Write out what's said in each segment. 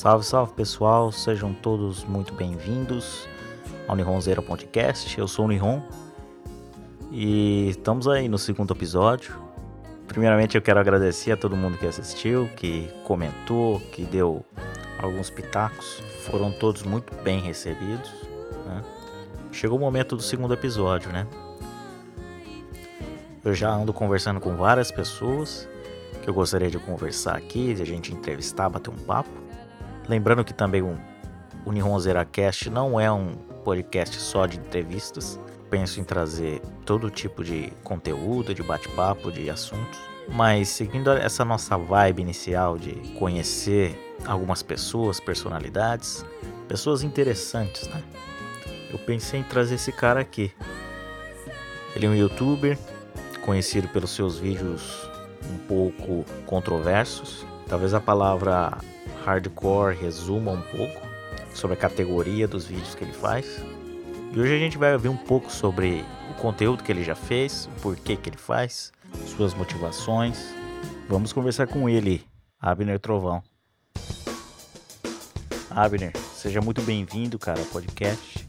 Salve, salve pessoal, sejam todos muito bem-vindos ao Nihon Zero Podcast. Eu sou o Nihon e estamos aí no segundo episódio. Primeiramente, eu quero agradecer a todo mundo que assistiu, que comentou, que deu alguns pitacos. Foram todos muito bem recebidos. Né? Chegou o momento do segundo episódio, né? Eu já ando conversando com várias pessoas que eu gostaria de conversar aqui, de a gente entrevistar, bater um papo. Lembrando que também o, o Nihon Zeracast não é um podcast só de entrevistas. Penso em trazer todo tipo de conteúdo, de bate-papo, de assuntos. Mas seguindo essa nossa vibe inicial de conhecer algumas pessoas, personalidades, pessoas interessantes, né? Eu pensei em trazer esse cara aqui. Ele é um youtuber, conhecido pelos seus vídeos um pouco controversos. Talvez a palavra hardcore resuma um pouco sobre a categoria dos vídeos que ele faz. E hoje a gente vai ouvir um pouco sobre o conteúdo que ele já fez, o porquê que ele faz, suas motivações. Vamos conversar com ele, Abner Trovão. Abner, seja muito bem-vindo, cara, ao podcast.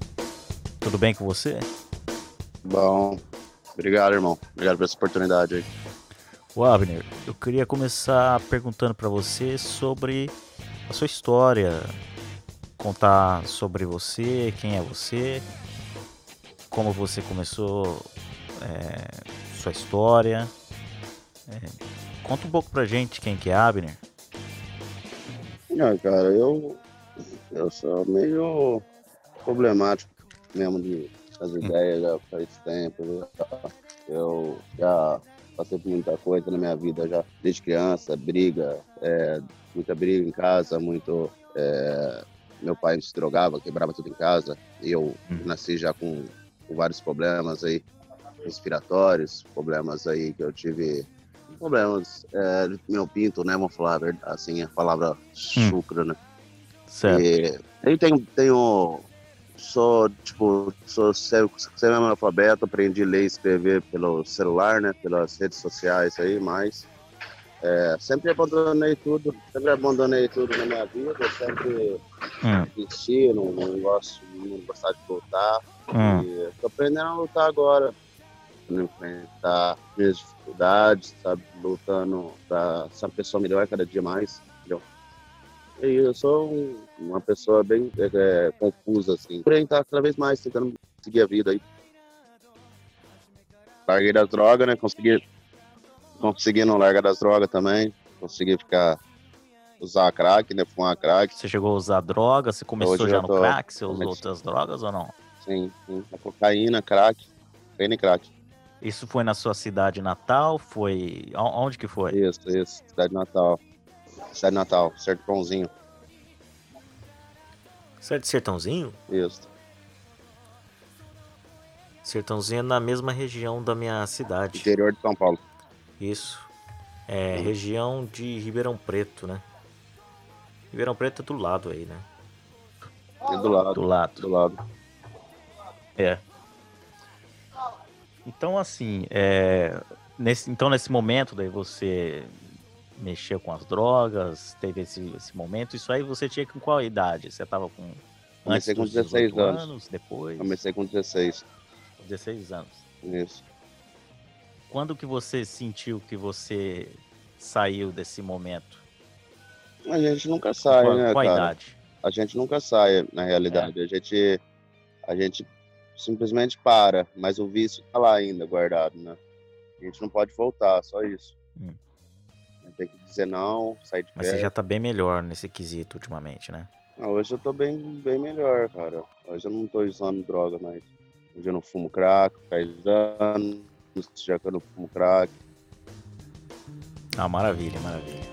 Tudo bem com você? Bom, obrigado, irmão. Obrigado por essa oportunidade aí. O Abner, eu queria começar perguntando para você sobre a sua história, contar sobre você, quem é você, como você começou é, sua história. É, conta um pouco pra gente quem que é Abner. Ah, cara, eu, eu sou meio problemático mesmo de as ideias já faz tempo. Eu já passei por muita coisa na minha vida já, desde criança, briga, é, muita briga em casa, muito. É, meu pai se drogava, quebrava tudo em casa. Eu hum. nasci já com, com, vários problemas aí, respiratórios, problemas aí que eu tive. Problemas, é, meu pinto, né? Vamos falar assim, a palavra hum. chucra, né? Certo. E, eu tenho, tenho sou, tipo, sou semi-analfabeto, aprendi a ler e escrever pelo celular, né, pelas redes sociais aí, mas é, sempre abandonei tudo, sempre abandonei tudo na minha vida, sempre desisti, não, não gosto, não gostar de voltar, hum. e tô aprendendo a lutar agora, enfrentar minhas dificuldades, sabe, lutando pra ser uma pessoa melhor cada dia mais, eu sou um, uma pessoa bem é, é, confusa, assim. Porém, tá cada vez mais tentando seguir a vida aí. Larguei das drogas, né? Consegui, consegui não largar das drogas também. Consegui ficar usar crack, né? Fumar crack. Você chegou a usar droga? Você começou Hoje já no crack? Você usou outras drogas ou não? Sim, sim. A cocaína, crack, cocaína e crack. Isso foi na sua cidade natal? Foi. Onde que foi? Isso, isso, cidade natal. Cidade Natal, Sertãozinho. Você é de Sertãozinho? Isso. Sertãozinho é na mesma região da minha cidade. Interior de São Paulo. Isso. É hum. região de Ribeirão Preto, né? Ribeirão Preto é do lado aí, né? É do lado. Do lado. Do lado. É. Então, assim, é, nesse, então nesse momento daí você mexeu com as drogas, teve esse, esse momento. Isso aí você tinha com qual idade? Você estava com. Comecei com 16 anos. anos. Depois? Comecei com 16. 16 anos. Isso. Quando que você sentiu que você saiu desse momento? A gente nunca sai, qual, né, qual cara? idade? A gente nunca sai, na realidade. É. A gente a gente simplesmente para, mas o vício tá lá ainda guardado, né? A gente não pode voltar, só isso. Hum. Tem que dizer não, sair de Mas você já tá bem melhor nesse quesito ultimamente, né? Ah, hoje eu tô bem, bem melhor, cara. Hoje eu não tô usando droga mais. Hoje eu não fumo crack, faz anos já que eu não fumo crack. Ah, maravilha, maravilha.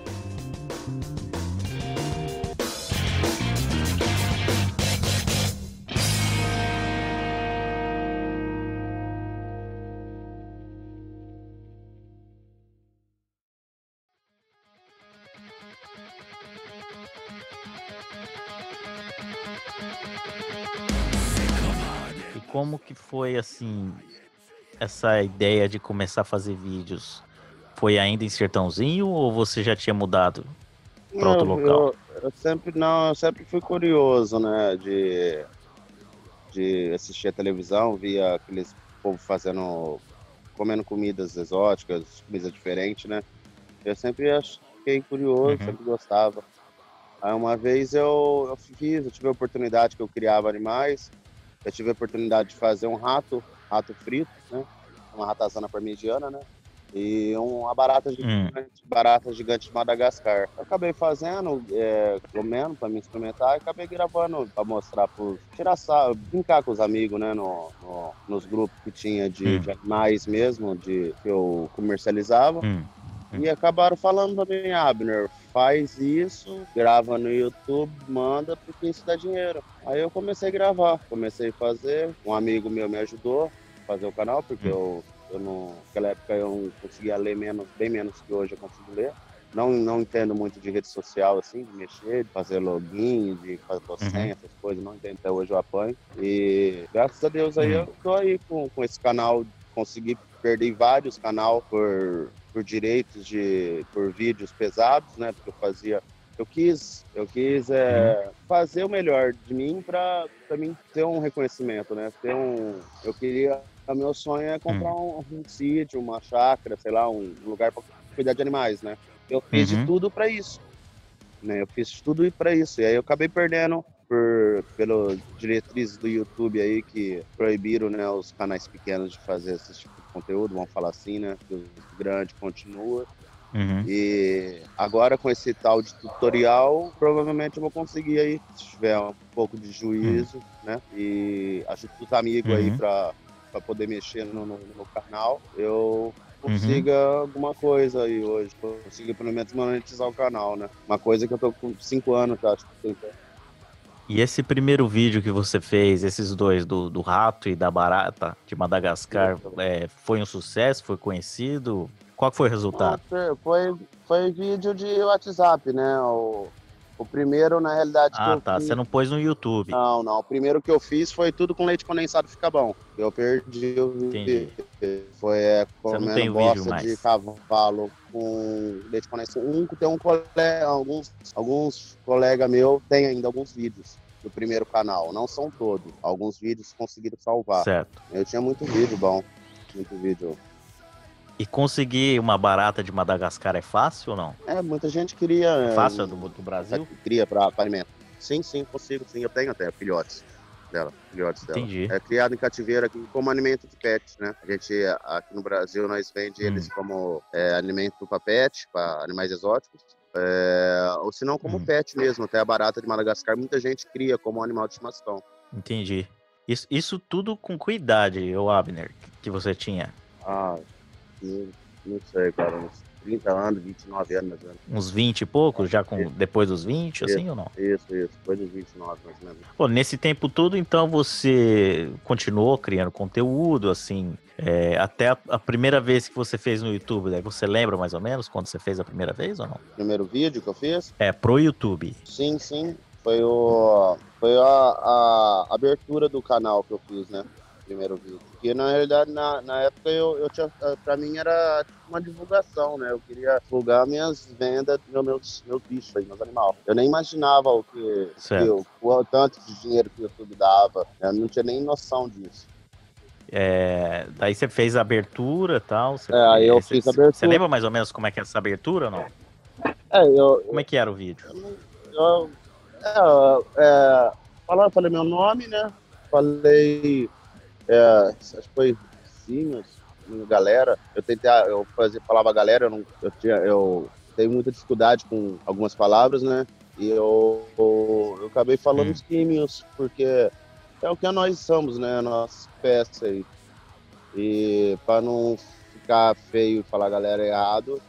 Como que foi assim essa ideia de começar a fazer vídeos? Foi ainda em Sertãozinho ou você já tinha mudado para outro local? Eu, eu sempre não, eu sempre fui curioso, né, de, de assistir a televisão, via aqueles povo fazendo, comendo comidas exóticas, comidas diferentes, né? Eu sempre fiquei curioso, Uhum. sempre gostava. Aí uma vez eu, eu fiz, eu tive a oportunidade que eu criava animais, eu tive a oportunidade de fazer um rato, rato frito, né? Uma ratazana parmegiana, né? E uma barata Hum. gigante, barata gigante de Madagascar. Eu acabei fazendo, é, comendo para me experimentar e acabei gravando para mostrar para tirar sarro, brincar com os amigos, né? No, no- nos grupos que tinha de, Hum. de animais mesmo, de que eu comercializava. Hum. E acabaram falando também, Abner, faz isso, grava no YouTube, manda, porque isso dá dinheiro. Aí eu comecei a gravar, comecei a fazer, um amigo meu me ajudou a fazer o canal, porque Hum. eu, eu não, naquela época eu não conseguia ler menos, bem menos que hoje eu consigo ler. Não, não entendo muito de rede social, assim, de mexer, de fazer login, de fazer senha, essas coisas, não entendo, até hoje eu apanho. E graças a Deus aí Uhum. eu tô aí com, com esse canal, consegui perder vários canal por, por direitos de por vídeos pesados, né? Porque eu fazia, eu quis, eu quis é, fazer o melhor de mim para mim ter um reconhecimento, né? Ter um, eu queria, o meu sonho é comprar um, um sítio, uma chácara, sei lá, um lugar para cuidar de animais, né? Eu fiz Uhum. de tudo para isso, né? Eu fiz de tudo para isso e aí eu acabei perdendo por pelo diretrizes do YouTube aí que proibiram, né, os canais pequenos de fazer esse tipo conteúdo, vamos falar assim, né? Que os grandes continuam. Uhum. E agora com esse tal de tutorial, provavelmente eu vou conseguir aí, se tiver um pouco de juízo, né? E ajudo os amigos aí Uhum. para poder mexer no, no, no canal, eu consiga alguma coisa aí hoje, consiga pelo menos monetizar o canal, né? Uma coisa que eu tô com cinco anos, que tem que E esse primeiro vídeo que você fez, esses dois, do, do rato e da barata de Madagascar, é, foi um sucesso? Foi conhecido? Qual foi o resultado? Não, Foi, foi vídeo de WhatsApp, né? O, o primeiro, na realidade, Ah, tá. fiz... Você não pôs no YouTube. Não, não. O primeiro que eu fiz foi tudo com leite condensado fica bom. Eu perdi o Entendi. vídeo. Foi é, comendo bosta de cavalo com leite condensado. Um, tem um colega, alguns, alguns colegas meus têm ainda alguns vídeos do primeiro canal. Não são todos. Alguns vídeos conseguiram salvar. Certo. Eu tinha muito vídeo bom. Muito vídeo. E conseguir uma barata de Madagascar é fácil ou não? É, muita gente queria. É é, fácil do, do Brasil? cria para alimento. Sim, sim, consigo, sim. Eu tenho até filhotes dela, filhotes dela. Entendi. É criado em cativeiro aqui como alimento de pet, né? A gente, aqui no Brasil, nós vende Hum. eles como é, alimento para pet, para animais exóticos. É, ou se não como Hum. pet mesmo, até a barata de Madagascar, muita gente cria como animal de estimação. Entendi. Isso, isso tudo com cuidade, o Abner, que você tinha. Ah, não, não sei, cara, uns 30 anos, 29 anos, mais ou menos. Uns 20 e poucos, já com depois dos 20, assim ou não? Isso, isso, foi dos 29, mais ou menos. Pô, nesse tempo todo, então, você continuou criando conteúdo, assim, é, até a, a primeira vez que você fez no YouTube, né? Você lembra mais ou menos quando você fez a primeira vez ou não? Primeiro vídeo que eu fiz, É, pro YouTube. Sim, sim. Foi o foi a, a abertura do canal que eu fiz, né? Primeiro vídeo. Porque na realidade na, na época eu, eu tinha para mim era uma divulgação, né? Eu queria divulgar minhas vendas dos meus meus bichos, aí, meus animais. Eu nem imaginava o que, Certo. que o, o tanto de dinheiro que o YouTube dava. Eu não tinha nem noção disso. É, daí você fez a abertura e tal. Você, É, aí eu você- fiz a Você abertura. lembra mais ou menos como é que é essa abertura ou não? É, eu, Como é que era o vídeo? eu, é, é, falando, falei meu nome, né? Falei, é, acho que foi Simas, galera. Eu tentei, eu fazia, falava galera, eu, não, eu, tinha, eu tenho muita dificuldade com algumas palavras, né? E eu, eu, eu acabei falando Hum. os químios, porque é o que nós somos, né? Nossa peça aí. E para não ficar feio e falar galera errado,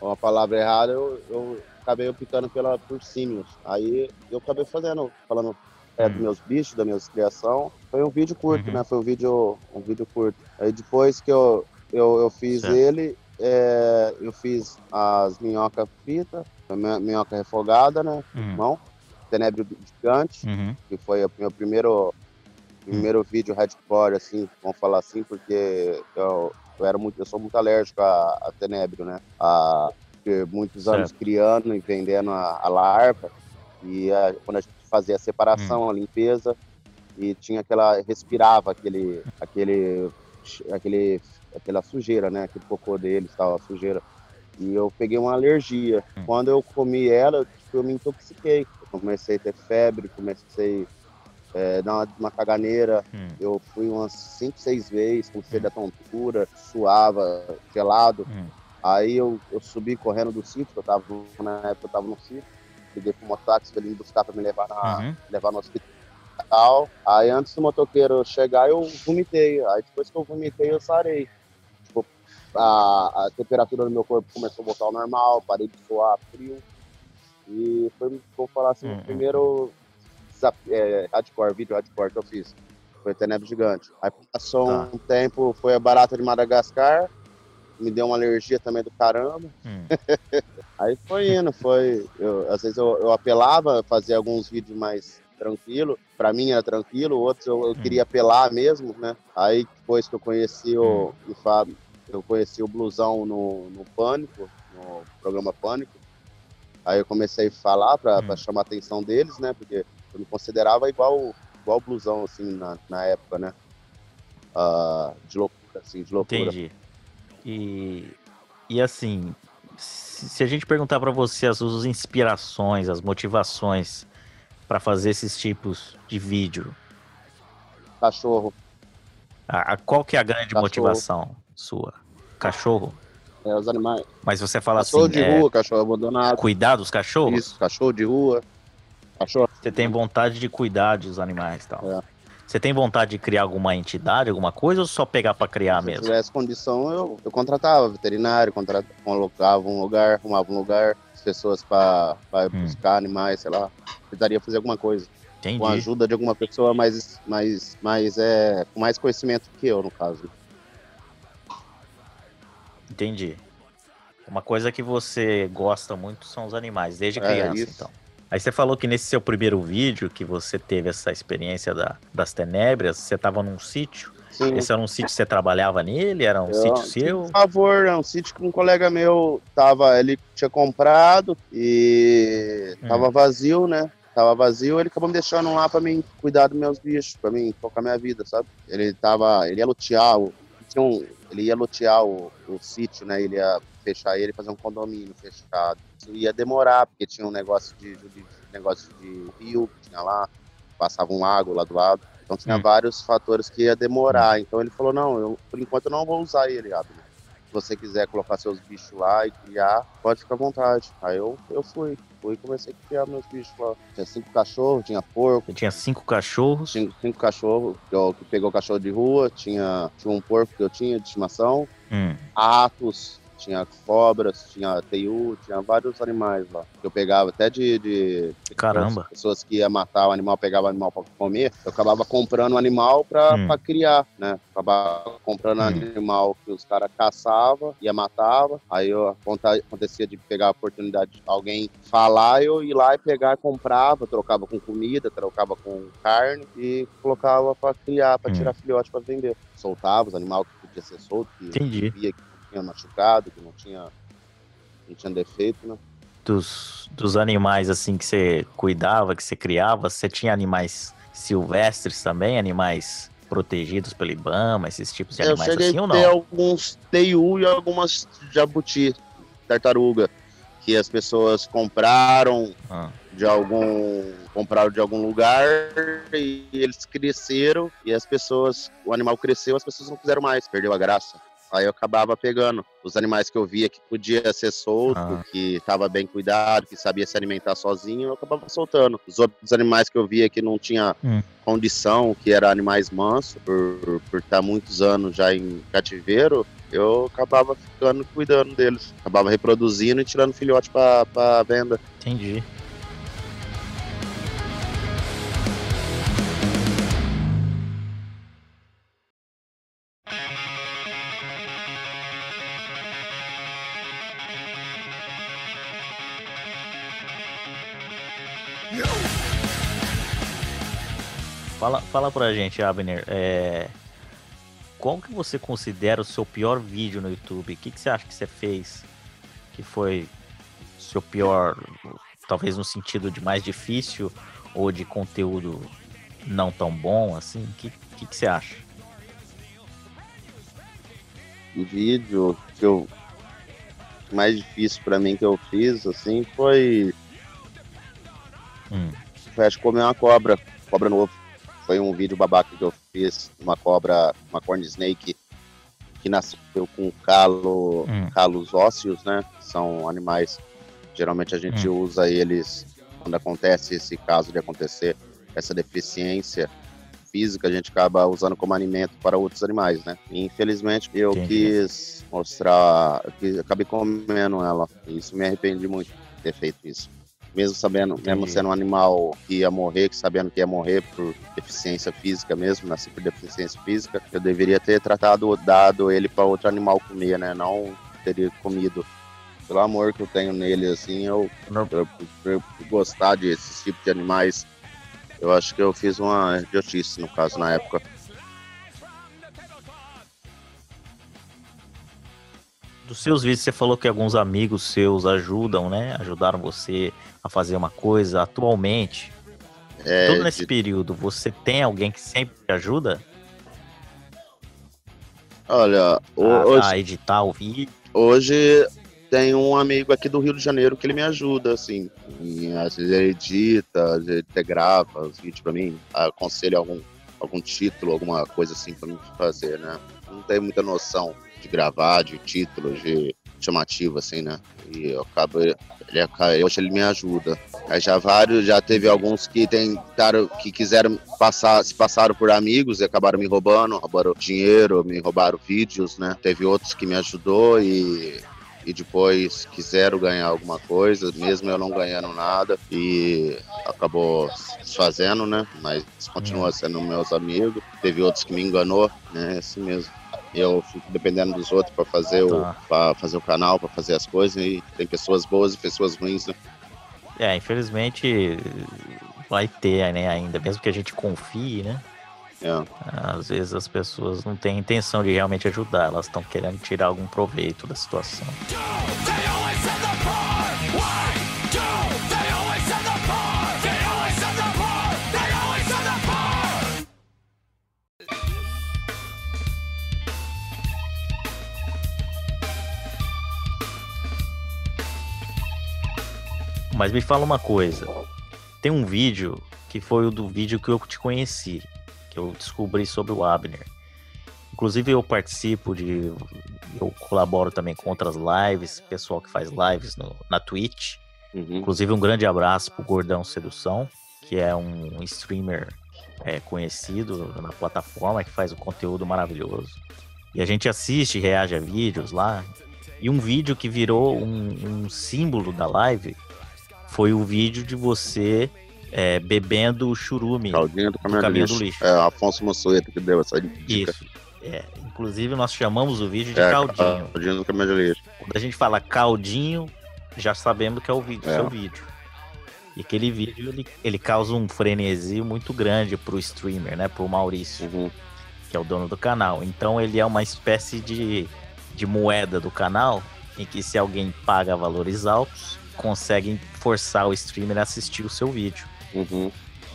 uma palavra errada, eu, eu acabei optando pela, por símios. Aí eu acabei fazendo, falando é, dos Hum. meus bichos, da minha criação. Foi um vídeo curto, Uhum. né? Foi um vídeo, um vídeo curto. Aí depois que eu, eu, eu fiz Certo. ele, é, eu fiz as minhoca frita, minhoca refogada, né? Uhum. Mão, tenebro gigante, Uhum. que foi o meu primeiro primeiro vídeo hardcore, assim, vamos falar assim, porque eu, eu era muito, eu sou muito alérgico a, a tenebro, né? A, muitos anos certo. criando e vendendo a, a larva. E a, quando a gente fazia a separação, hum. a limpeza, e tinha aquela. respirava aquele. aquele. aquele aquela sujeira, né? Aquele cocô deles, tal, a sujeira. E eu peguei uma alergia. Hum. Quando eu comi ela, eu me intoxiquei. Eu comecei a ter febre, comecei é, dar uma, uma caganeira. Hum. Eu fui umas 5, 6 vezes, comecei hum. da tontura, suava, gelado. Hum. Aí eu, eu subi correndo do sítio, eu tava, na época eu tava no sítio. Liguei pro mototáxi pra ele me buscar pra me levar, na, uhum. levar no hospital. Aí antes do motoqueiro chegar, eu vomitei. Aí depois que eu vomitei, eu sarei a, a temperatura do meu corpo começou a voltar ao normal, parei de suar frio. E foi, vou falar assim, uhum. o primeiro é, hardcore, vídeo hardcore que eu fiz. Foi Tenebro Gigante. Aí passou tá. um tempo, foi a barata de Madagascar, me deu uma alergia também do caramba. Hum. Aí foi indo, foi. Eu, às vezes eu, eu apelava, fazia alguns vídeos mais tranquilo. Para mim era tranquilo, outros eu, eu hum. queria apelar mesmo, né? Aí depois que eu conheci o, hum. o Fábio, eu conheci o blusão no, no Pânico, no programa Pânico. Aí eu comecei a falar para hum. chamar a atenção deles, né? Porque eu me considerava igual igual blusão, assim, na, na época, né? Uh, de loucura, assim, de loucura. Entendi. E, e assim, se, a gente perguntar para você as suas inspirações, as motivações para fazer esses tipos de vídeo. Cachorro. A, a qual que é a grande Cachorro. motivação? sua? Cachorro? É, os animais. Mas você fala cachorro assim. Cachorro de é... rua, cachorro abandonado. Cuidar dos cachorros? Isso, cachorro de rua. Cachorro. Você tem vontade de cuidar dos animais e tal. É. Você tem vontade de criar alguma entidade, alguma coisa, ou só pegar para criar Se mesmo? Se tivesse condição, eu, eu contratava veterinário, contratava, colocava um lugar, arrumava um lugar, as pessoas para hum. buscar animais, sei lá. Tentaria fazer alguma coisa. Entendi. Com a ajuda de alguma pessoa mais, mais, mais, é, com mais conhecimento que eu, no caso. Entendi. Uma coisa que você gosta muito são os animais, desde é, criança, é então. Aí você falou que nesse seu primeiro vídeo, que você teve essa experiência da, das tenébrias, você estava num sítio. Sim. Esse era um sítio que você trabalhava nele? Era um eu, sítio seu? Por favor, é um sítio que um colega meu tava, ele tinha comprado e hum. tava vazio, né? Tava vazio, ele acabou me deixando lá para mim cuidar dos meus bichos, para mim tocar minha vida, sabe? Ele tava, ele ia lutear, um, ele ia lotear o, o sítio, né? Ele ia fechar ele fazer um condomínio fechado. Isso ia demorar, porque tinha um negócio de, de negócio de rio que tinha lá, passava um lago lá do lado. Então tinha hum. vários fatores que ia demorar. Então ele falou, não, eu, por enquanto eu não vou usar ele, Abner. Se você quiser colocar seus bichos lá e criar, pode ficar à vontade. Aí eu, eu fui fui e comecei a criar meus bichos lá. Tinha cinco cachorros, tinha porco. Eu tinha cinco cachorros? Tinha cinco cachorros, que, eu, que pegou cachorro de rua, tinha, tinha um porco que eu tinha de estimação, hum. atos, tinha cobras, tinha teiu, tinha vários animais lá. Eu pegava até de. de Caramba! Pessoas que iam matar o animal, pegavam o animal para comer. Eu acabava comprando o animal para hum. criar, né? Acabava comprando hum. animal que os caras caçavam, ia matava. Aí eu, acontecia de pegar a oportunidade de alguém falar, eu ir lá e pegar, comprava, trocava com comida, trocava com carne e colocava para criar, para hum. tirar filhote para vender. Soltava os animais que podia ser solto, que Entendi. via que tinha machucado, que não tinha, não tinha defeito, né? Dos, dos animais assim que você cuidava, que você criava, você tinha animais silvestres também, animais protegidos pelo IBAMA, esses tipos de eu animais assim ou não? Ter alguns teiu e algumas jabuti, tartaruga, que as pessoas compraram ah. de algum compraram de algum lugar e eles cresceram e as pessoas, o animal cresceu, as pessoas não quiseram mais, perdeu a graça. Aí eu acabava pegando os animais que eu via que podia ser solto, ah. que estava bem cuidado, que sabia se alimentar sozinho, eu acabava soltando. Os outros animais que eu via que não tinha hum. condição, que eram animais mansos, por, por estar muitos anos já em cativeiro, eu acabava ficando cuidando deles. Acabava reproduzindo e tirando filhote para venda. Entendi. Fala, pra gente, Abner, é... qual que você considera o seu pior vídeo no YouTube? O que, que você acha que você fez que foi seu pior, talvez no sentido de mais difícil ou de conteúdo não tão bom, assim? O que, que, que você acha? O vídeo que eu mais difícil para mim que eu fiz, assim, foi. Hum. Foi acho comer uma cobra, cobra novo. Foi um vídeo babaca que eu fiz, uma cobra, uma corn snake que nasceu com calo, hum. calos ósseos, né? São animais. Geralmente a gente hum. usa eles quando acontece esse caso de acontecer essa deficiência física, a gente acaba usando como alimento para outros animais, né? E, infelizmente eu Entendi. quis mostrar, que acabei comendo ela. E isso me arrependi muito de ter feito isso. Mesmo sabendo, Entendi. mesmo sendo um animal que ia morrer, que sabendo que ia morrer por deficiência física mesmo, nasci por deficiência física, eu deveria ter tratado, dado ele para outro animal comer, né? Não teria comido pelo amor que eu tenho nele, assim, eu, eu, eu, eu gostar desses tipos de animais eu acho que eu fiz uma idiotice, no caso, na época. Dos seus vídeos, você falou que alguns amigos seus ajudam, né? Ajudaram você a fazer uma coisa atualmente. É, Todo nesse de... período, você tem alguém que sempre te ajuda? Olha, a, hoje, a editar o vídeo. Hoje tem um amigo aqui do Rio de Janeiro que ele me ajuda, assim. E, às vezes ele edita, às vezes ele grava os vídeos pra mim, aconselha algum, algum título, alguma coisa assim pra mim fazer, né? Não tenho muita noção de gravar, de título, de chamativo, assim, né? E eu acabo. Ele, hoje ele me ajuda. Aí já vários, já teve alguns que tentaram, que quiseram passar, se passaram por amigos e acabaram me roubando, roubaram dinheiro, me roubaram vídeos, né? Teve outros que me ajudou e e depois quiseram ganhar alguma coisa, mesmo eu não ganhando nada, e acabou se fazendo, né? Mas continua sendo meus amigos. Teve outros que me enganou, né? É assim mesmo. Eu fico dependendo dos outros para fazer tá. o para fazer o canal, para fazer as coisas e tem pessoas boas e pessoas ruins, né? É, infelizmente vai ter, né, ainda, mesmo que a gente confie, né? É. Às vezes as pessoas não têm intenção de realmente ajudar, elas estão querendo tirar algum proveito da situação. Mas me fala uma coisa. Tem um vídeo que foi o do vídeo que eu te conheci que eu descobri sobre o Abner. Inclusive eu participo de. Eu colaboro também com outras lives, pessoal que faz lives no, na Twitch. Uhum. Inclusive um grande abraço pro Gordão Sedução, que é um streamer é, conhecido na plataforma, que faz um conteúdo maravilhoso. E a gente assiste, reage a vídeos lá. E um vídeo que virou um, um símbolo da live foi o vídeo de você é, bebendo churume Caldinho do caminhão, do, caminhão do, lixo. do, lixo. É, Afonso Mansueto que deu essa dica. Isso. É, inclusive nós chamamos o vídeo de é, caldinho. Caldinho do caminhão de lixo. Quando a gente fala caldinho, já sabemos que é o vídeo, é. seu vídeo. E aquele vídeo ele, ele causa um frenesi muito grande pro streamer, né? Pro Maurício, uhum. que é o dono do canal. Então ele é uma espécie de, de moeda do canal, em que se alguém paga valores altos, conseguem forçar o streamer a assistir o seu vídeo. Uhum.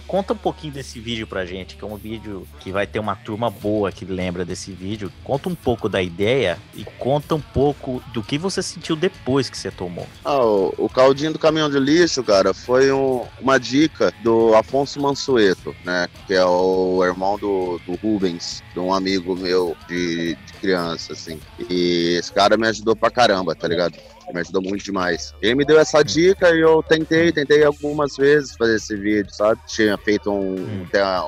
Conta um pouquinho desse vídeo pra gente, que é um vídeo que vai ter uma turma boa que lembra desse vídeo. Conta um pouco da ideia e conta um pouco do que você sentiu depois que você tomou. Ah, o, o caldinho do caminhão de lixo, cara, foi um, uma dica do Afonso Mansueto, né? Que é o irmão do, do Rubens, de um amigo meu de, de criança, assim. E esse cara me ajudou pra caramba, tá ligado? Me ajudou muito demais. Ele me deu essa dica e eu tentei, tentei algumas vezes fazer esse vídeo, sabe? Tinha feito um, hum.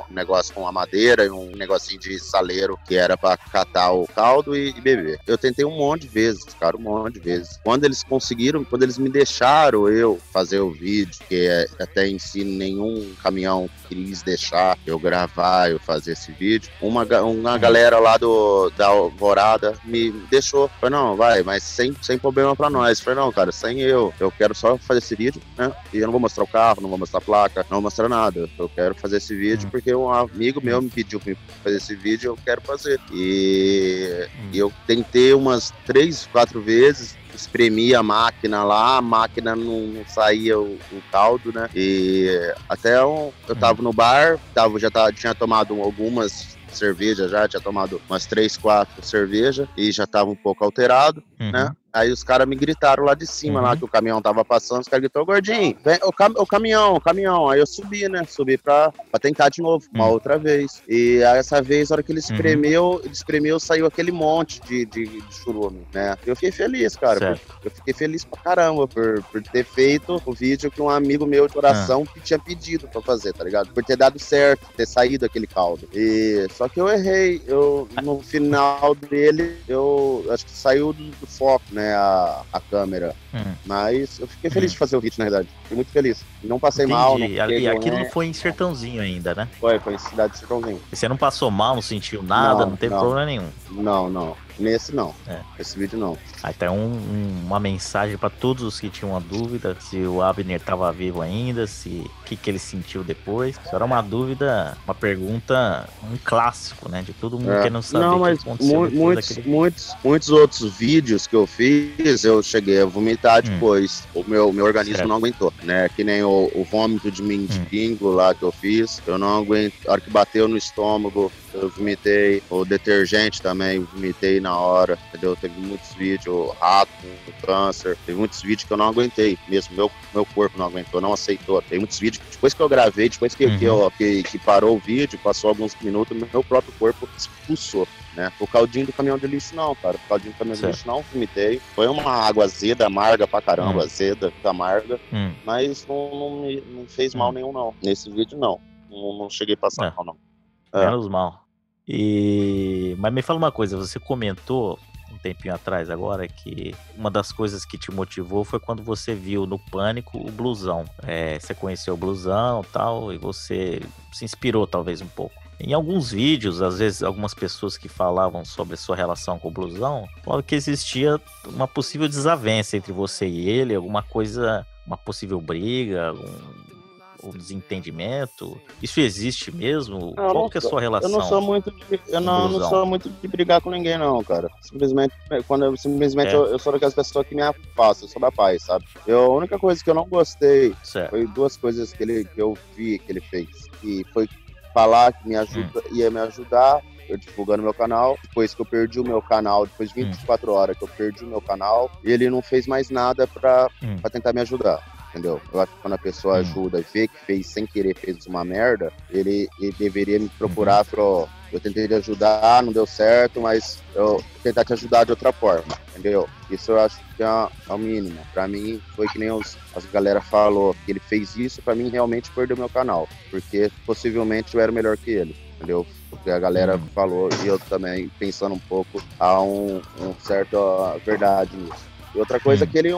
um negócio com a madeira e um negocinho de saleiro que era para catar o caldo e, e, beber. Eu tentei um monte de vezes, cara, um monte de vezes. Quando eles conseguiram, quando eles me deixaram eu fazer o vídeo, que é, até em si nenhum caminhão quis deixar eu gravar, eu fazer esse vídeo, uma, uma galera lá do, da Alvorada me deixou. Falei, não, vai, mas sem, sem problema para nós mais. Eu falei, não, cara, sem eu. Eu quero só fazer esse vídeo, né? E eu não vou mostrar o carro, não vou mostrar a placa, não vou mostrar nada. Eu quero fazer esse vídeo hum. porque um amigo meu me pediu pra fazer esse vídeo eu quero fazer. E, hum. eu tentei umas três, quatro vezes, espremia a máquina lá, a máquina não, não saía o, o, caldo, né? E até um, eu tava no bar, tava, já tava, tinha tomado algumas cervejas já, tinha tomado umas três, quatro cervejas e já tava um pouco alterado, uhum. né? Aí os caras me gritaram lá de cima, uhum. lá que o caminhão tava passando, os caras gritaram, gordinho, vem, o, cam o caminhão, o caminhão. Aí eu subi, né? Subi pra, pra tentar de novo, uma uhum. outra vez. E aí, essa vez, na hora que ele uhum. espremeu, uhum. ele espremeu, saiu aquele monte de, de, de churume, né? Eu fiquei feliz, cara. Eu fiquei feliz pra caramba por, por ter feito o vídeo que um amigo meu de coração ah. tinha pedido pra fazer, tá ligado? Por ter dado certo, ter saído aquele caldo. E só que eu errei. Eu, no final dele, eu acho que saiu do, do foco, né? Né, a, a câmera. Hum. Mas eu fiquei feliz hum. de fazer o vídeo, na verdade. Fiquei muito feliz. Não passei Entendi. mal. Não e aquilo não foi em Sertãozinho ainda, né? Foi, foi em Cidade de Sertãozinho. E você não passou mal, não sentiu nada, não, não teve não. problema nenhum? Não, não. Nesse não. É. Esse vídeo não. Aí tem um, um, uma mensagem para todos os que tinham uma dúvida se o Abner estava vivo ainda, se o que, que ele sentiu depois. Isso era uma dúvida, uma pergunta, um clássico, né? De todo mundo é. querendo saber não, mas o que aconteceu. Mu muitos, daquele... muitos, muitos outros vídeos que eu fiz, eu cheguei a vomitar hum. depois. O meu, meu organismo certo. não aguentou, né? Que nem o, o vômito de mendigo lá que eu fiz. Eu não aguento. A hora que bateu no estômago, eu vomitei. O detergente também, vomitei na hora, entendeu? Teve muitos vídeos, rato, câncer, teve muitos vídeos que eu não aguentei, mesmo meu, meu corpo não aguentou, não aceitou. Tem muitos vídeos, depois que eu gravei, depois que, uhum. que, eu, que, que, parou o vídeo, passou alguns minutos, meu próprio corpo expulsou. Né? O caldinho do caminhão de lixo não, cara. O caldinho do caminhão certo. de lixo não vomitei. Foi uma água azeda, amarga pra caramba, hum. azeda, amarga. Hum. Mas não, não, me, não fez mal hum. nenhum, não. Nesse vídeo, não. Não, não cheguei a passar é. mal, não. É. Menos mal. E mas me fala uma coisa, você comentou um tempinho atrás agora que uma das coisas que te motivou foi quando você viu no Pânico o blusão. É, você conheceu o blusão tal e você se inspirou talvez um pouco. Em alguns vídeos, às vezes algumas pessoas que falavam sobre a sua relação com o blusão falavam que existia uma possível desavença entre você e ele, alguma coisa, uma possível briga, um, o desentendimento? Isso existe mesmo? Não, Qual que é a sua relação? Eu não sou muito de, eu não, não, sou muito de brigar com ninguém, não, cara. Simplesmente, quando eu simplesmente é. eu, eu, sou daquelas pessoas que me afastam, eu sou da paz, sabe? Eu, a única coisa que eu não gostei certo. foi duas coisas que, ele, que eu vi que ele fez. E foi falar que me ajuda, hum. ia me ajudar eu divulgando meu canal. Depois que eu perdi o meu canal, depois de 24 hum. horas que eu perdi o meu canal, ele não fez mais nada para hum. tentar me ajudar entendeu? Eu acho que quando a pessoa hum. ajuda e vê que fez sem querer, fez uma merda, ele, ele deveria me procurar uhum. pra, eu tentei te ajudar, não deu certo, mas eu tentar te ajudar de outra forma, entendeu? Isso eu acho que é, é o mínimo. Pra mim, foi que nem os, as galera falou, que ele fez isso, pra mim realmente perdeu meu canal, porque possivelmente eu era melhor que ele, entendeu? Porque a galera uhum. falou, e eu também, pensando um pouco, há um, um certo verdade nisso. E outra coisa hum. é que ele,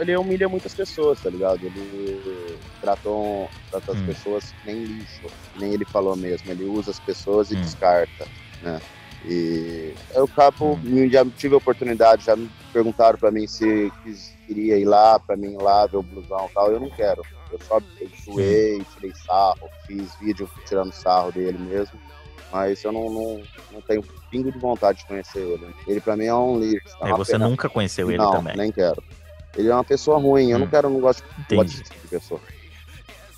ele humilha muitas pessoas, tá ligado? Ele trata, trata as hum. pessoas nem lixo, nem ele falou mesmo. Ele usa as pessoas e hum. descarta, né? E eu acabo, hum. já tive a oportunidade, já me perguntaram para mim se queria ir lá, para mim ir lá ver o blusão e tal. Eu não quero. Eu só zoei, tirei sarro, fiz vídeo tirando sarro dele mesmo. Mas eu não, não, não tenho pingo de vontade de conhecer ele. Ele pra mim é um líder. É, você pena... nunca conheceu ele não, também? nem quero. Ele é uma pessoa ruim, eu hum. não quero, não gosto, gosto tipo de pessoa.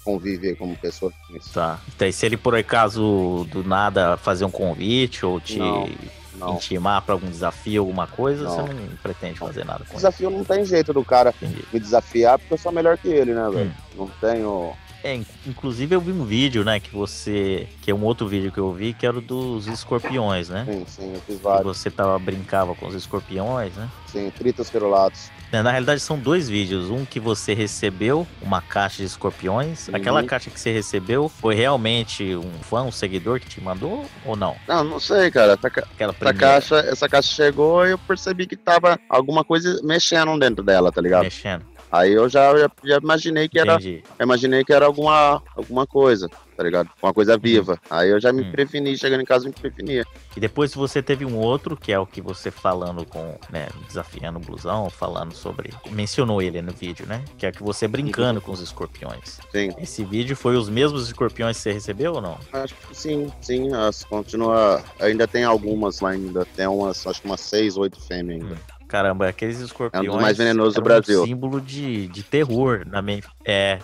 Conviver como pessoa. Tá. Então, se ele por acaso do nada fazer um convite ou te não, não. intimar para algum desafio, alguma coisa, não. você não pretende fazer nada com Desafio ele. não tem jeito do cara Entendi. me desafiar porque eu sou melhor que ele, né, velho? Hum. Não tenho é, inclusive eu vi um vídeo, né, que você. Que é um outro vídeo que eu vi, que era o dos escorpiões, né? Sim, sim, eu fiz vários. Que você tava, brincava com os escorpiões, né? Sim, tritos perolatos. É, na realidade são dois vídeos. Um que você recebeu uma caixa de escorpiões. Uhum. Aquela caixa que você recebeu foi realmente um fã, um seguidor que te mandou ou não? Não, não sei, cara. Essa, Aquela essa caixa, essa caixa chegou e eu percebi que tava alguma coisa mexendo dentro dela, tá ligado? Mexendo. Aí eu já, já, já imaginei que era. Imaginei que era alguma, alguma coisa, tá ligado? Uma coisa Uhum. viva. Aí eu já me Hum. preveni, chegando em casa me prevenia. E depois você teve um outro, que é o que você falando com, né, desafiando o blusão, falando sobre. Mencionou ele no vídeo, né? Que é que você brincando com os escorpiões. Sim. Esse vídeo foi os mesmos escorpiões que você recebeu ou não? Acho que sim, sim. As continua. Ainda tem algumas lá ainda. Tem umas, acho que umas seis, oito fêmeas ainda. Caramba, aqueles escorpiões. mais venenosos do Brasil. Um símbolo de, de terror na minha. É.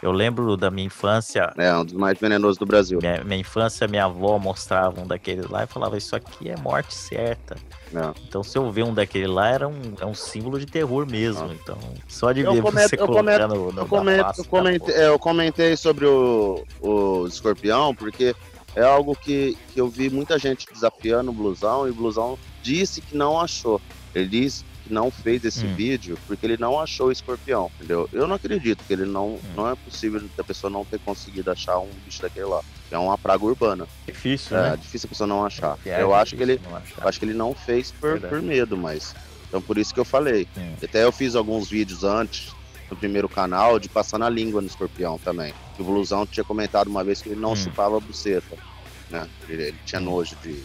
Eu lembro da minha infância. É, um dos mais venenosos do Brasil. Minha, minha infância, minha avó mostrava um daqueles lá e falava: Isso aqui é morte certa. É. Então, se eu ver um daquele lá, era um, é um símbolo de terror mesmo. Ah. Então, só de Eu ver comento- você eu colocando no, Eu, comento, da comentei, é, eu comentei sobre o, o escorpião, porque é algo que, que eu vi muita gente desafiando o blusão e o blusão disse que não achou. Ele disse que não fez esse Hum. vídeo porque ele não achou o escorpião, entendeu? Eu não acredito que ele não. Hum. Não é possível da pessoa não ter conseguido achar um bicho daquele lá. É uma praga urbana. Difícil, É, né? difícil a pessoa não achar. É eu acho que ele. acho que ele não fez por, por medo, mas. Então por isso que eu falei. Hum. Até eu fiz alguns vídeos antes no primeiro canal de passar na língua no escorpião também. O Blusão tinha comentado uma vez que ele não Hum. chupava a buceta, né? Ele, ele tinha nojo de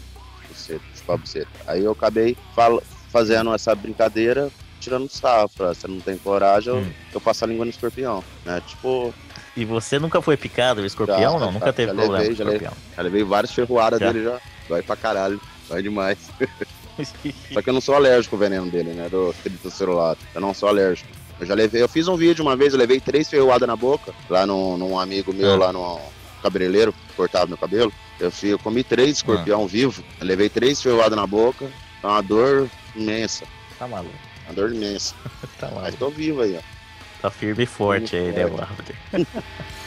buceta, chupar a buceta. Aí eu acabei fal- fazendo essa brincadeira, tirando sarro. Pra, você não tem coragem, eu, Hum. eu passo a língua no escorpião, né? Tipo, E você nunca foi picado escorpião? Já, não, já, nunca teve já problema levei, já escorpião. já levei várias ferroadas dele já. Vai pra caralho, vai demais. Só que eu não sou alérgico ao veneno dele, né? Do celular. Eu não sou alérgico. Eu já levei, eu fiz um vídeo uma vez, eu levei três ferroadas na boca, lá num, num amigo meu, Ah. lá no cabeleireiro, cortava meu cabelo. Eu, fui, eu comi três escorpião vivo, eu levei três ferroadas na boca, é uma dor imensa, tá maluco, uma dor imensa. tá Mas maluco. tô vivo aí, ó. Tá firme e forte aí, Firme e né, forte.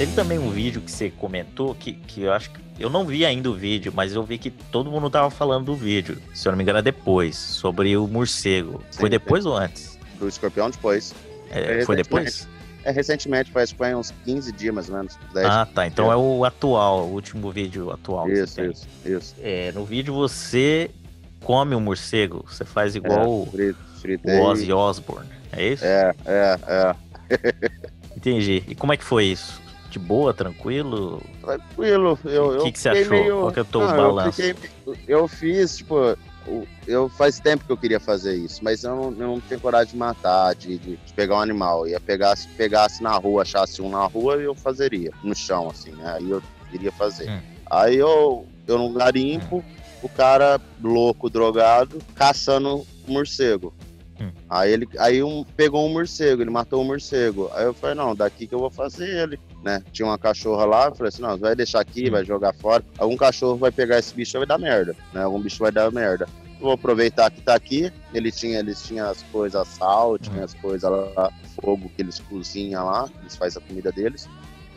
Teve também um vídeo que você comentou que, que eu acho que. Eu não vi ainda o vídeo, mas eu vi que todo mundo tava falando do vídeo. Se eu não me engano, é depois. Sobre o morcego. Sim, Foi depois ou antes? Do escorpião depois. É, É, foi depois? É recentemente, parece que foi uns 15 dias mais ou menos. 10 Ah, tá. Então é o atual, o último vídeo atual. Isso, isso, isso. É, no vídeo você come o morcego. Você faz igual É, o- fri- o. Ozzy Osbourne. É isso? É, é, é. Entendi. E como é que foi isso? De boa, tranquilo? Tranquilo, eu, O que que você achou? meio- Qual que é o teu Não, balanço? Eu, fiquei- eu fiz, tipo, eu faz tempo que eu queria fazer isso, mas eu não, eu não tenho coragem de matar, de, de- de pegar um animal. Ia pegar, se pegasse na rua, achasse um na rua, eu fazeria, no chão, assim, né? Aí eu iria fazer. Hum. Aí eu, eu num garimpo, o cara louco, drogado, caçando morcego. Hum. Aí ele aí um, pegou um morcego, ele matou um morcego. Aí eu falei, não, daqui que eu vou fazer ele, né? Tinha uma cachorra lá, eu falei assim, não, vai deixar aqui, vai jogar fora. Algum cachorro vai pegar esse bicho e vai dar merda, né? Algum bicho vai dar merda. Vou aproveitar que tá aqui. Ele tinha, eles tinham as coisas sal, tinha Hum. as coisas lá, fogo que eles cozinham lá, eles fazem a comida deles.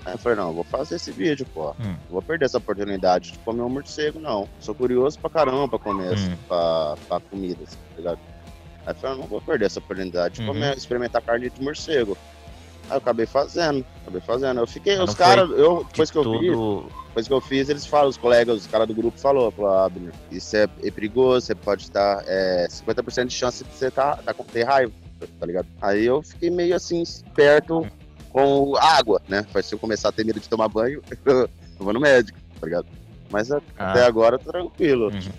Aí eu falei, não, eu vou fazer esse vídeo, pô. Hum. Não vou perder essa oportunidade de comer um morcego, não. Sou curioso pra caramba pra comer, Hum. pra, pra comida, assim, tá ligado? Aí eu falei, não vou perder essa oportunidade de Uhum. comer, experimentar carne de morcego. Aí eu acabei fazendo, acabei fazendo. Eu fiquei, Mas os caras, eu, De depois que eu vi, tudo. depois que eu fiz, eles falam, os colegas, os caras do grupo falou, falou, ah, Abner, isso é, é perigoso, você pode estar é, 50% de chance de você tá, tá com ter raiva, tá ligado? Aí eu fiquei meio assim, perto com água, né? Se eu começar a ter medo de tomar banho, eu vou no médico, tá ligado? Mas a- até Ah, agora tranquilo. Uhum.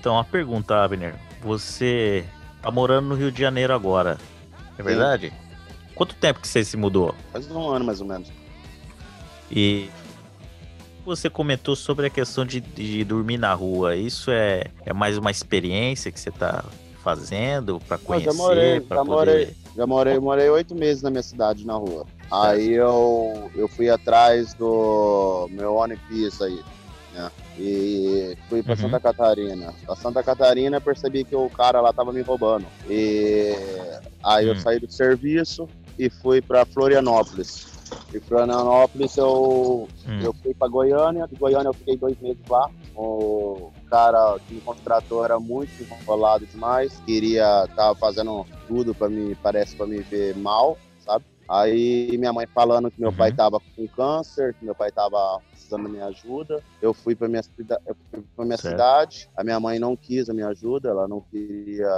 Então, a pergunta, Abner. Você tá morando no Rio de Janeiro agora, é verdade? Quanto tempo que você se mudou? Faz um ano mais ou menos. E você comentou sobre a questão de, de dormir na rua. Isso é, é mais uma experiência que você tá fazendo para já conhecer, morei, para já poder... morei. Já morei, morei oito meses na minha cidade, na rua. Aí eu, eu fui atrás do meu One Piece aí, né? E fui pra Uhum. Santa Catarina. A Santa Catarina eu percebi que o cara lá tava me roubando. E aí eu Hum. saí do serviço e fui pra Florianópolis. E Florianópolis eu, Hum, eu fui pra Goiânia. De Goiânia eu fiquei dois meses lá. O, cara que me contratou era muito enrolado demais, queria, tava fazendo tudo para mim, parece para me ver mal? Aí minha mãe falando que meu uhum. pai tava com câncer, que meu pai tava precisando da minha ajuda. Eu fui para minha, eu fui pra minha cidade, a minha mãe não quis a minha ajuda, ela não queria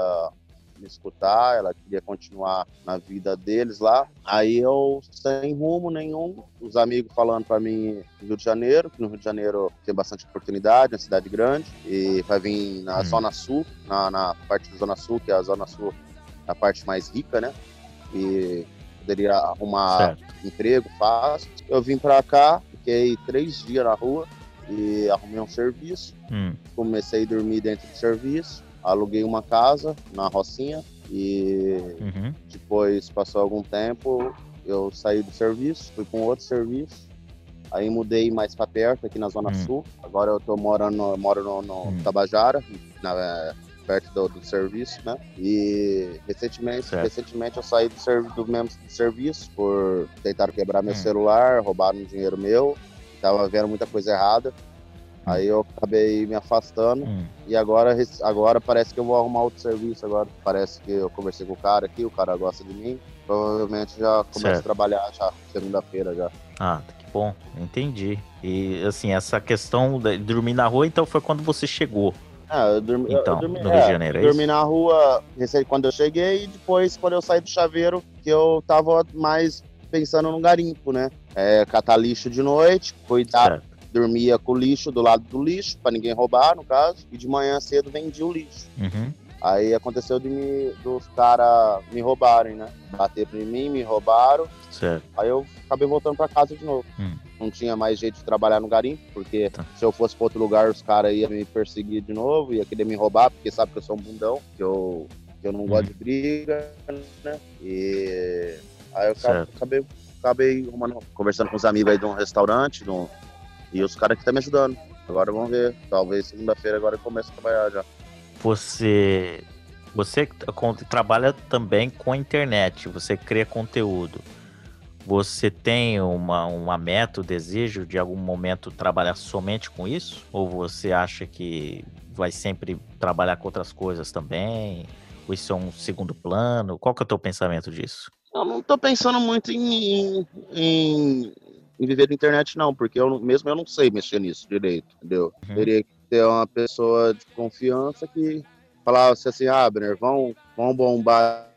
me escutar, ela queria continuar na vida deles lá. Aí eu, sem rumo nenhum, os amigos falando para mim no Rio de Janeiro, que no Rio de Janeiro tem bastante oportunidade, uma cidade grande, e vai vir na hum. Zona Sul, na, na parte da Zona Sul, que é a Zona Sul, a parte mais rica, né? E poderia arrumar certo. emprego fácil. Eu vim para cá, fiquei três dias na rua e arrumei um serviço. Hum. Comecei a dormir dentro do serviço aluguei uma casa na Rocinha e uhum. depois passou algum tempo, eu saí do serviço, fui para um outro serviço, aí mudei mais para perto, aqui na Zona uhum. Sul. Agora eu tô morando, moro no, no uhum. Tabajara, na, perto do, do, serviço, né? E recentemente, recentemente eu saí do, serv do mesmo serviço por tentar quebrar meu hum. celular, roubaram dinheiro meu, tava vendo muita coisa errada. Aí eu acabei me afastando hum. e agora, agora parece que eu vou arrumar outro serviço agora. Parece que eu conversei com o cara aqui, o cara gosta de mim. Provavelmente já começo certo. a trabalhar já segunda-feira já. Ah, que bom, entendi. E assim, essa questão de dormir na rua, então foi quando você chegou. É, eu dormi, então, eu dormi, no Rio de é, Janeiro, é dormi na rua quando eu cheguei e depois quando eu saí do chaveiro, que eu tava mais pensando no garimpo, né? É, catar lixo de noite, cuidar, certo dormia com o lixo do lado do lixo, para ninguém roubar, no caso, e de manhã cedo vendia o lixo. Uhum. Aí aconteceu de me, dos caras me roubarem, né? Bater em mim, me roubaram. Certo. Aí eu acabei voltando para casa de novo. Hum. Não tinha mais jeito de trabalhar no garimpo, porque tá. se eu fosse para outro lugar, os caras iam me perseguir de novo, ia querer me roubar, porque sabe que eu sou um bundão, que eu, que eu não hum. gosto de briga, né? E aí eu certo. acabei, acabei conversando com os amigos aí de um restaurante, de um, e os caras que estão tá me ajudando. Agora vamos ver. Talvez segunda-feira agora eu comece a trabalhar já. Você. Você trabalha também com a internet, você cria conteúdo. Você tem uma, uma meta, um desejo de algum momento trabalhar somente com isso? Ou você acha que vai sempre trabalhar com outras coisas também? Ou isso é um segundo plano? Qual que é o teu pensamento disso? Eu não estou pensando muito em, em, em viver da internet, não, porque eu mesmo eu não sei mexer nisso direito, entendeu? Uhum. Teria que ter uma pessoa de confiança que falasse assim, ah, Abner, vão, vão bombar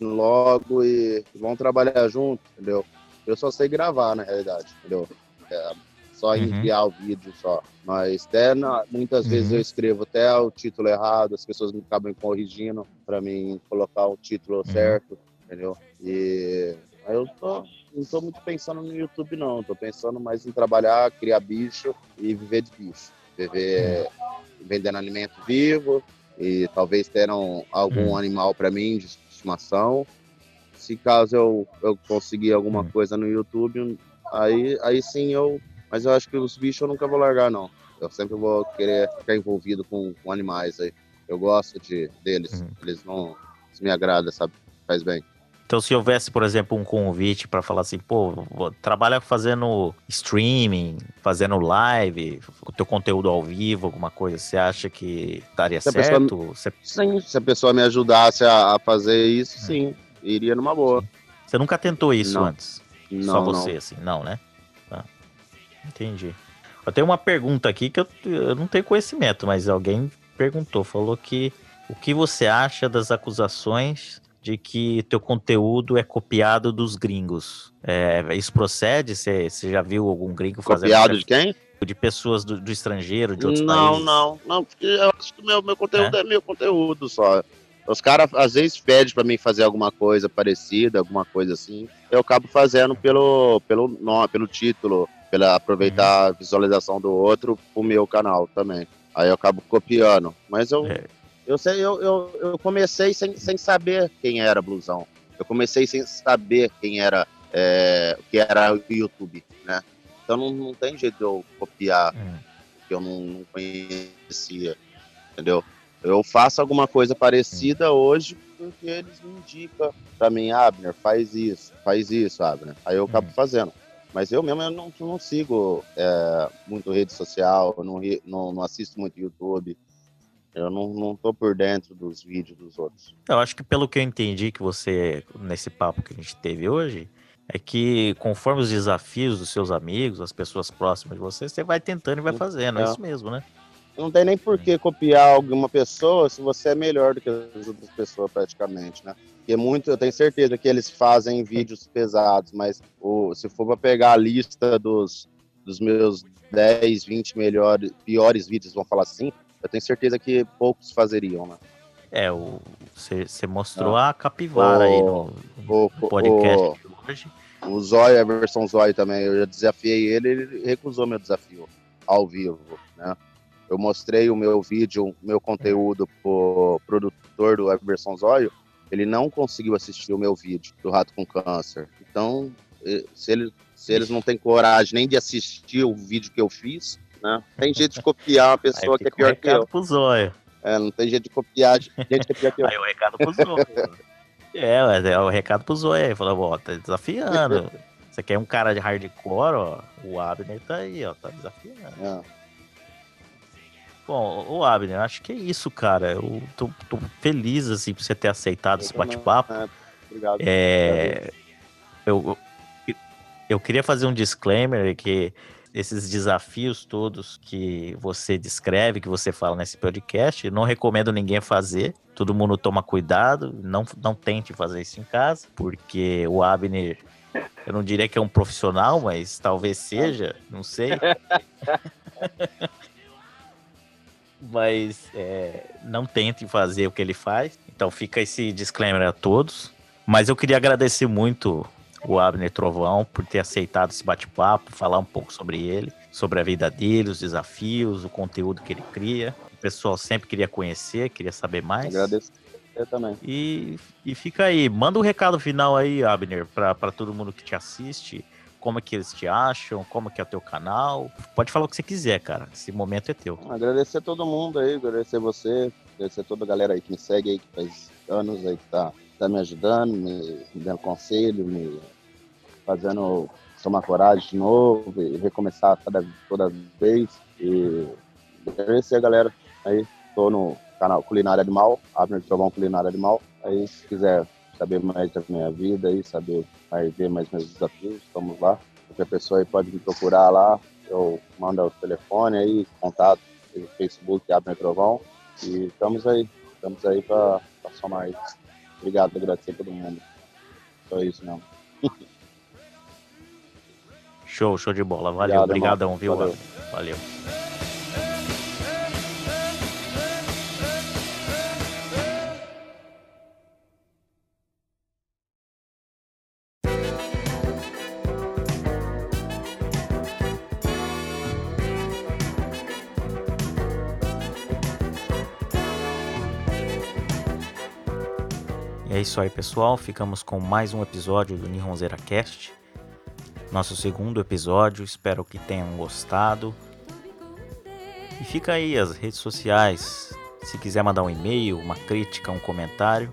logo e vão trabalhar junto, entendeu? Eu só sei gravar, na realidade, entendeu? É, só uhum. enviar o vídeo só. Mas até na, muitas uhum. vezes eu escrevo até o título errado, as pessoas me acabam corrigindo para mim colocar o título uhum. certo, entendeu? E aí eu tô, não estou muito pensando no YouTube, não. Estou pensando mais em trabalhar, criar bicho e viver de bicho. Viver vendendo alimento vivo e talvez terão algum hum. animal para mim de estimação. Se caso eu, eu conseguir alguma hum. coisa no YouTube, aí, aí sim eu. Mas eu acho que os bichos eu nunca vou largar, não. Eu sempre vou querer ficar envolvido com, com animais aí. Eu gosto de, deles. Hum. Eles não. Me agrada, sabe? Faz bem. Então, se houvesse, por exemplo, um convite para falar assim, pô, trabalha fazendo streaming, fazendo live, o teu conteúdo ao vivo, alguma coisa, você acha que daria se certo? Pessoa, você... Sim, se a pessoa me ajudasse a, a fazer isso, é. sim, iria numa boa. Você nunca tentou isso não. antes? Não, Só você, não. assim, não, né? Tá. Entendi. Eu tenho uma pergunta aqui que eu, eu não tenho conhecimento, mas alguém perguntou, falou que o que você acha das acusações de que teu conteúdo é copiado dos gringos. É, isso procede? Você já viu algum gringo fazendo? Copiado de quem? De pessoas do, do, estrangeiro, de outros não, países? Não, não, não, porque eu acho que meu, meu conteúdo é, é meu conteúdo só. Os caras às vezes pedem para mim fazer alguma coisa parecida, alguma coisa assim. Eu acabo fazendo pelo, pelo nome, pelo título, pela aproveitar uhum. a visualização do outro pro meu canal também. Aí eu acabo copiando. Mas eu, é. Eu, sei, eu, eu, eu comecei sem, sem saber quem era Blusão. Eu comecei sem saber quem era é, que era o YouTube, né? Então não, não tem jeito de eu copiar hum. que eu não, não, conhecia, entendeu? Eu faço alguma coisa parecida hoje porque eles me indicam para mim, Abner, faz isso, faz isso, Abner. Aí eu acabo fazendo. Mas eu mesmo eu não, não sigo é, muito rede social, não, não, não assisto muito YouTube. Eu não, não tô por dentro dos vídeos dos outros. Eu acho que pelo que eu entendi que você, nesse papo que a gente teve hoje, é que conforme os desafios dos seus amigos, as pessoas próximas de você, você vai tentando e vai fazendo. É, isso mesmo, né? Não tem nem por que copiar alguma pessoa se você é melhor do que as outras pessoas, praticamente, né? Porque muito, eu tenho certeza que eles fazem vídeos pesados, mas o, se for para pegar a lista dos, dos meus 10, 20 melhores, piores vídeos, vamos falar assim, eu tenho certeza que poucos fazeriam, né? É, você mostrou ah. a capivara o, aí no, no o, podcast o, hoje. O Zóio, a versão Zóio também, eu já desafiei ele, ele recusou meu desafio ao vivo, né? Eu mostrei o meu vídeo, o meu conteúdo pro produtor do Everson Zóio, ele não conseguiu assistir o meu vídeo do Rato com Câncer. Então, se, ele, se eles não têm coragem nem de assistir o vídeo que eu fiz, né? Tem jeito de copiar uma pessoa que é pior que eu. Pro zóio. É, não tem jeito de copiar gente que é pior que eu. Aí o recado pro zóio. é, é o recado pro zóio. Ele falou, ó, tá desafiando. Você quer um cara de hardcore, ó, o Abner tá aí, ó, tá desafiando. É. Bom, o Abner, acho que é isso, cara. Eu tô, tô feliz, assim, por você ter aceitado eu esse bate-papo. É, obrigado. É, eu, eu, eu queria fazer um disclaimer que esses desafios todos que você descreve, que você fala nesse podcast, não recomendo ninguém fazer. Todo mundo toma cuidado, não, não tente fazer isso em casa, porque o Abner, eu não diria que é um profissional, mas talvez seja, não sei. mas é, não tente fazer o que ele faz. Então fica esse disclaimer a todos. Mas eu queria agradecer muito o Abner Trovão por ter aceitado esse bate-papo, falar um pouco sobre ele, sobre a vida dele, os desafios, o conteúdo que ele cria. O pessoal sempre queria conhecer, queria saber mais. Agradeço também. E, e fica aí, manda um recado final aí, Abner, para todo mundo que te assiste. Como é que eles te acham? Como é que é o teu canal? Pode falar o que você quiser, cara. Esse momento é teu. Agradecer a todo mundo aí, agradecer você, agradecer a toda a galera aí que me segue aí, que faz anos aí que tá tá me ajudando, me, me dando conselho, me fazendo tomar coragem de novo e recomeçar toda, toda vez. E agradecer a galera aí. Tô no canal Culinária Animal, Abner Trovão Culinária Animal. Aí, se quiser saber mais da minha vida e saber mais, ver mais meus desafios, estamos lá. Qualquer pessoa aí pode me procurar lá. Eu mando o telefone aí, contato Facebook, Abner Trovão. E estamos aí. Estamos aí para somar aí. Obrigado, agradecer a todo mundo. Só isso mesmo. show, show de bola. Valeu, obrigadão, viu? Valeu. Valeu. É isso aí, pessoal. Ficamos com mais um episódio do Nihonzera Cast. Nosso segundo episódio. Espero que tenham gostado. E fica aí as redes sociais. Se quiser mandar um e-mail, uma crítica, um comentário,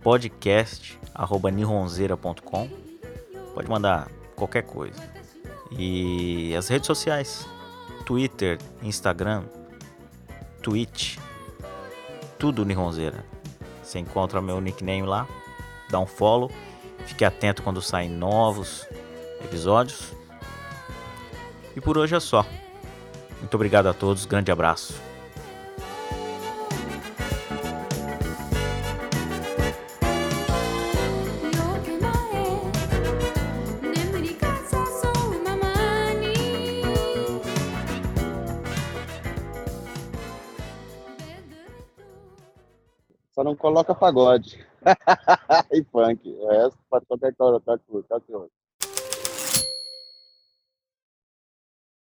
podcast@nihonzera.com. Pode mandar qualquer coisa. E as redes sociais: Twitter, Instagram, Twitch, tudo Nihonzera. Você encontra meu nickname lá, dá um follow, fique atento quando saem novos episódios. E por hoje é só. Muito obrigado a todos, grande abraço. Coloca pagode e funk. O resto pode coisa, qualquer coisa.